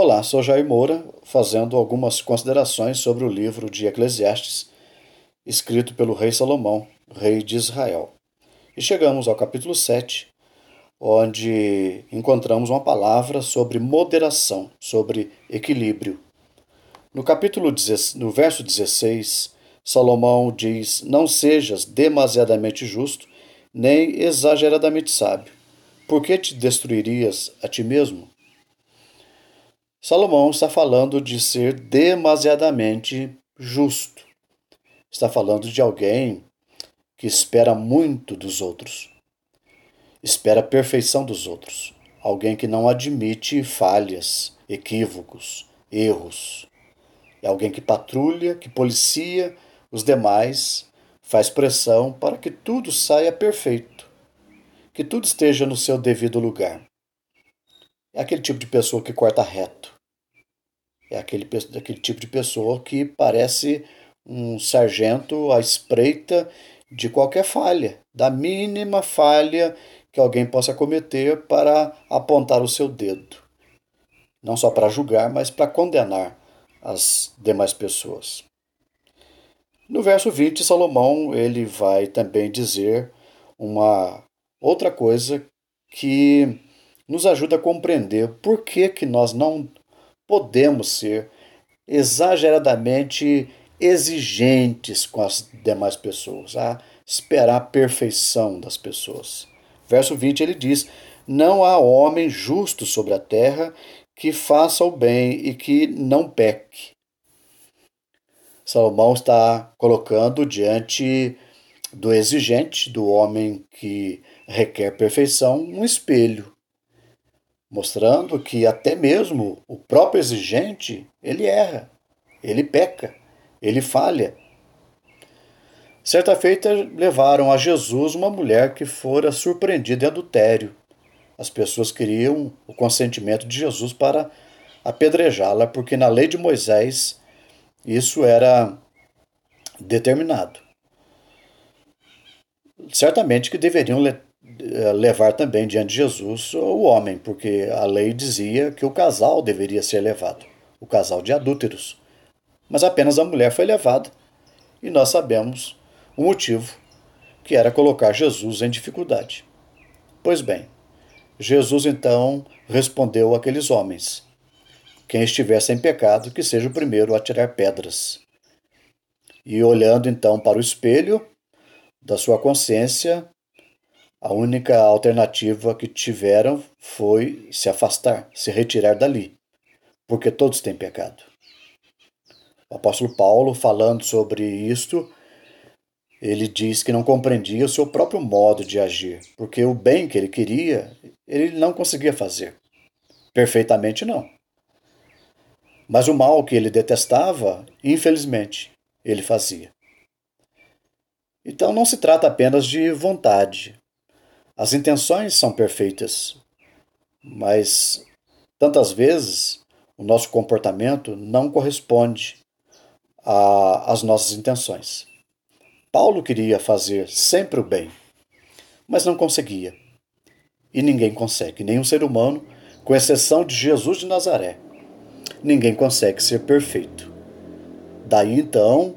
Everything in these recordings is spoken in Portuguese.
Olá, sou Jair Moura, fazendo algumas considerações sobre o livro de Eclesiastes, escrito pelo rei Salomão, rei de Israel. E chegamos ao capítulo 7, onde encontramos uma palavra sobre moderação, sobre equilíbrio. No capítulo no verso 16, Salomão diz: Não sejas demasiadamente justo, nem exageradamente sábio. Por que te destruirias a ti mesmo? Salomão está falando de ser demasiadamente justo. Está falando de alguém que espera muito dos outros. Espera a perfeição dos outros. Alguém que não admite falhas, equívocos, erros. É alguém que patrulha, que policia os demais, faz pressão para que tudo saia perfeito, que tudo esteja no seu devido lugar. É aquele tipo de pessoa que corta reto. É aquele, aquele tipo de pessoa que parece um sargento à espreita de qualquer falha, da mínima falha que alguém possa cometer para apontar o seu dedo. Não só para julgar, mas para condenar as demais pessoas. No verso 20, Salomão ele vai também dizer uma outra coisa que nos ajuda a compreender por que, que nós não podemos ser exageradamente exigentes com as demais pessoas, a esperar a perfeição das pessoas. Verso 20 ele diz: Não há homem justo sobre a terra que faça o bem e que não peque. Salomão está colocando diante do exigente, do homem que requer perfeição, um espelho, mostrando que até mesmo o próprio exigente, ele erra, ele peca, ele falha. Certa feita levaram a Jesus uma mulher que fora surpreendida em adultério. As pessoas queriam o consentimento de Jesus para apedrejá-la, porque na lei de Moisés isso era determinado. Certamente que deveriam levar também diante de Jesus o homem, porque a lei dizia que o casal deveria ser levado, o casal de adúlteros. Mas apenas a mulher foi levada, e nós sabemos o motivo, que era colocar Jesus em dificuldade. Pois bem, Jesus então respondeu àqueles homens: quem estiver sem pecado, que seja o primeiro a tirar pedras. E olhando então para o espelho da sua consciência, a única alternativa que tiveram foi se afastar, se retirar dali, porque todos têm pecado. O apóstolo Paulo, falando sobre isto, ele diz que não compreendia o seu próprio modo de agir, porque o bem que ele queria, ele não conseguia fazer. Perfeitamente não. Mas o mal que ele detestava, infelizmente, ele fazia. Então não se trata apenas de vontade. As intenções são perfeitas, mas tantas vezes o nosso comportamento não corresponde às nossas intenções. Paulo queria fazer sempre o bem, mas não conseguia. E ninguém consegue, nenhum ser humano, com exceção de Jesus de Nazaré ninguém consegue ser perfeito. Daí então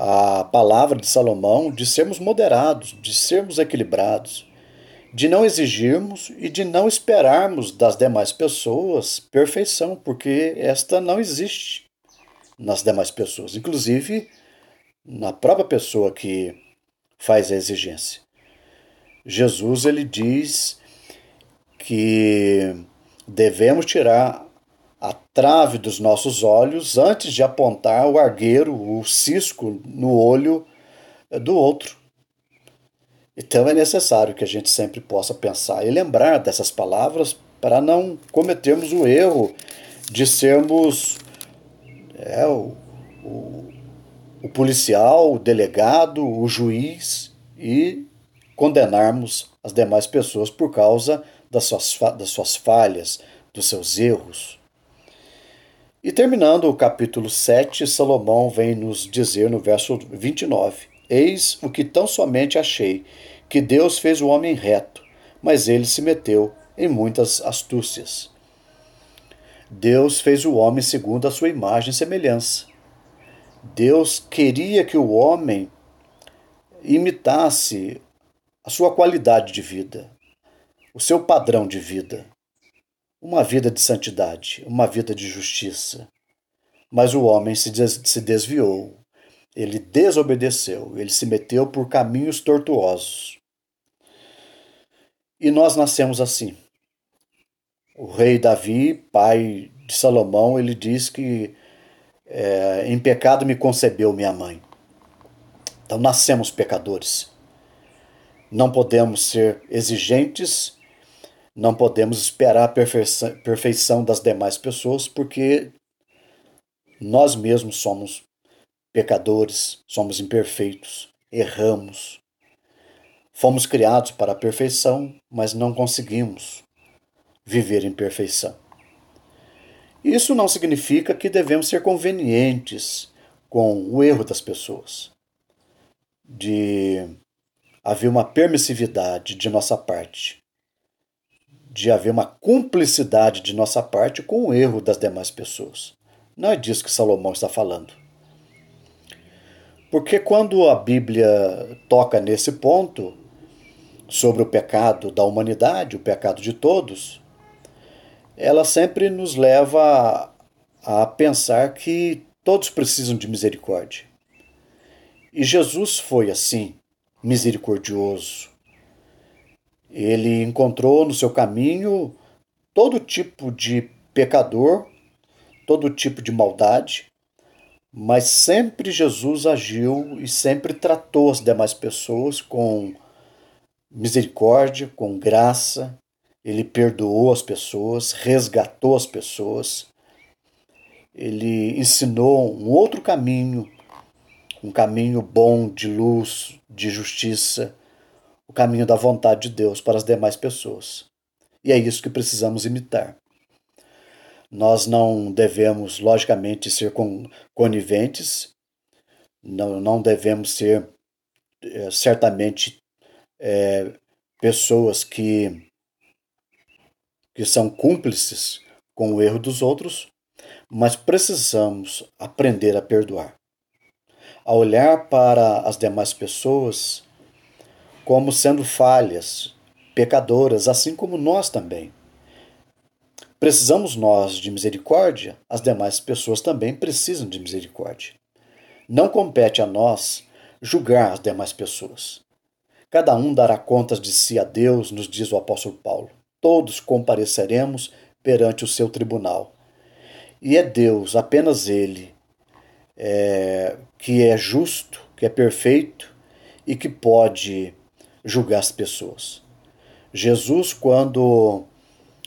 a palavra de Salomão de sermos moderados, de sermos equilibrados, de não exigirmos e de não esperarmos das demais pessoas perfeição, porque esta não existe nas demais pessoas, inclusive na própria pessoa que faz a exigência. Jesus ele diz que devemos tirar a trave dos nossos olhos antes de apontar o argueiro, o cisco no olho eh, do outro. Então é necessário que a gente sempre possa pensar e lembrar dessas palavras para não cometermos o erro de sermos é, o, o, o policial, o delegado, o juiz e condenarmos as demais pessoas por causa das suas, das suas falhas, dos seus erros. E terminando o capítulo 7, Salomão vem nos dizer no verso 29: Eis o que tão somente achei, que Deus fez o homem reto, mas ele se meteu em muitas astúcias. Deus fez o homem segundo a sua imagem e semelhança. Deus queria que o homem imitasse a sua qualidade de vida, o seu padrão de vida, uma vida de santidade, uma vida de justiça. Mas o homem se, des se desviou, ele desobedeceu, ele se meteu por caminhos tortuosos. E nós nascemos assim. O rei Davi, pai de Salomão, ele diz que é, em pecado me concebeu minha mãe. Então nascemos pecadores. Não podemos ser exigentes, não podemos esperar a perfeição das demais pessoas, porque nós mesmos somos pecadores, somos imperfeitos, erramos. Fomos criados para a perfeição, mas não conseguimos viver em perfeição. Isso não significa que devemos ser convenientes com o erro das pessoas, de haver uma permissividade de nossa parte, de haver uma cumplicidade de nossa parte com o erro das demais pessoas. Não é disso que Salomão está falando. Porque quando a Bíblia toca nesse ponto, sobre o pecado da humanidade, o pecado de todos, ela sempre nos leva a, a pensar que todos precisam de misericórdia. E Jesus foi assim, misericordioso. Ele encontrou no seu caminho todo tipo de pecador, todo tipo de maldade, mas sempre Jesus agiu e sempre tratou as demais pessoas com misericórdia, com graça. Ele perdoou as pessoas, resgatou as pessoas. Ele ensinou um outro caminho, um caminho bom de luz, de justiça, caminho da vontade de Deus para as demais pessoas. E é isso que precisamos imitar. Nós não devemos, logicamente, ser coniventes, não, não devemos ser é, certamente é, pessoas que, que são cúmplices com o erro dos outros, mas precisamos aprender a perdoar. A olhar para as demais pessoas como sendo falhas, pecadoras, assim como nós também. Precisamos nós de misericórdia, as demais pessoas também precisam de misericórdia. Não compete a nós julgar as demais pessoas. Cada um dará contas de si a Deus, nos diz o apóstolo Paulo. Todos compareceremos perante o seu tribunal. E é Deus, apenas Ele, é, que é justo, que é perfeito e que pode julgar as pessoas. Jesus, quando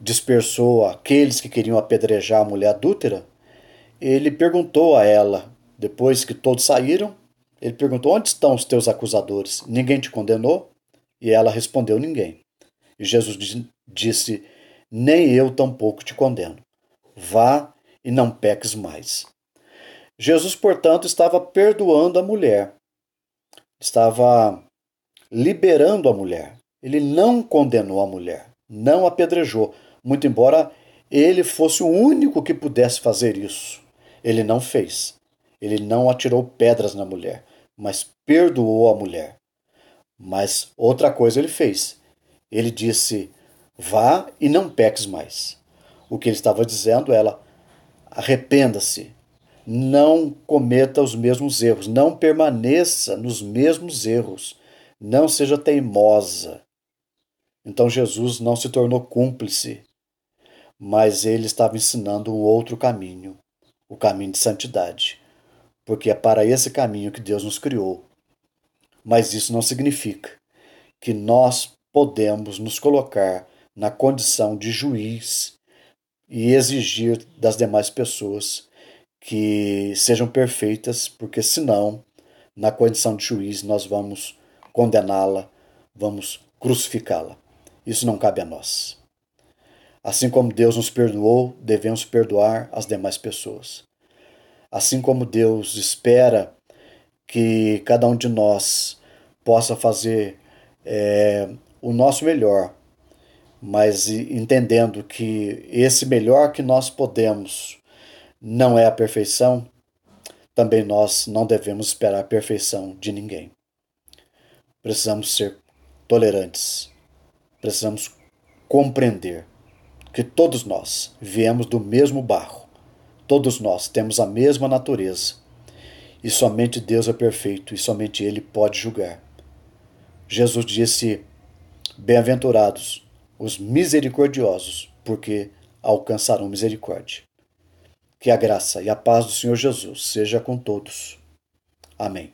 dispersou aqueles que queriam apedrejar a mulher adúltera, ele perguntou a ela, depois que todos saíram, ele perguntou: Onde estão os teus acusadores? Ninguém te condenou? E ela respondeu: Ninguém. E Jesus disse: Nem eu tampouco te condeno. Vá e não peques mais. Jesus, portanto, estava perdoando a mulher, estava liberando a mulher. Ele não condenou a mulher, não apedrejou, muito embora ele fosse o único que pudesse fazer isso. Ele não fez. Ele não atirou pedras na mulher, mas perdoou a mulher. Mas outra coisa ele fez. Ele disse: Vá e não peques mais. O que ele estava dizendo era: arrependa-se, não cometa os mesmos erros, não permaneça nos mesmos erros, não seja teimosa. Então Jesus não se tornou cúmplice mas ele estava ensinando um outro caminho, o caminho de santidade, porque é para esse caminho que Deus nos criou. Mas isso não significa que nós podemos nos colocar na condição de juiz e exigir das demais pessoas que sejam perfeitas, porque senão, na condição de juiz, nós vamos condená-la, vamos crucificá-la. Isso não cabe a nós. Assim como Deus nos perdoou, devemos perdoar as demais pessoas. Assim como Deus espera que cada um de nós possa fazer é, o nosso melhor mas entendendo que esse melhor que nós podemos não é a perfeição, também nós não devemos esperar a perfeição de ninguém. Precisamos ser tolerantes, precisamos compreender que todos nós viemos do mesmo barro, todos nós temos a mesma natureza e somente Deus é perfeito e somente Ele pode julgar. Jesus disse: Bem-aventurados os misericordiosos, porque alcançarão misericórdia. Que a graça e a paz do Senhor Jesus seja com todos. Amém.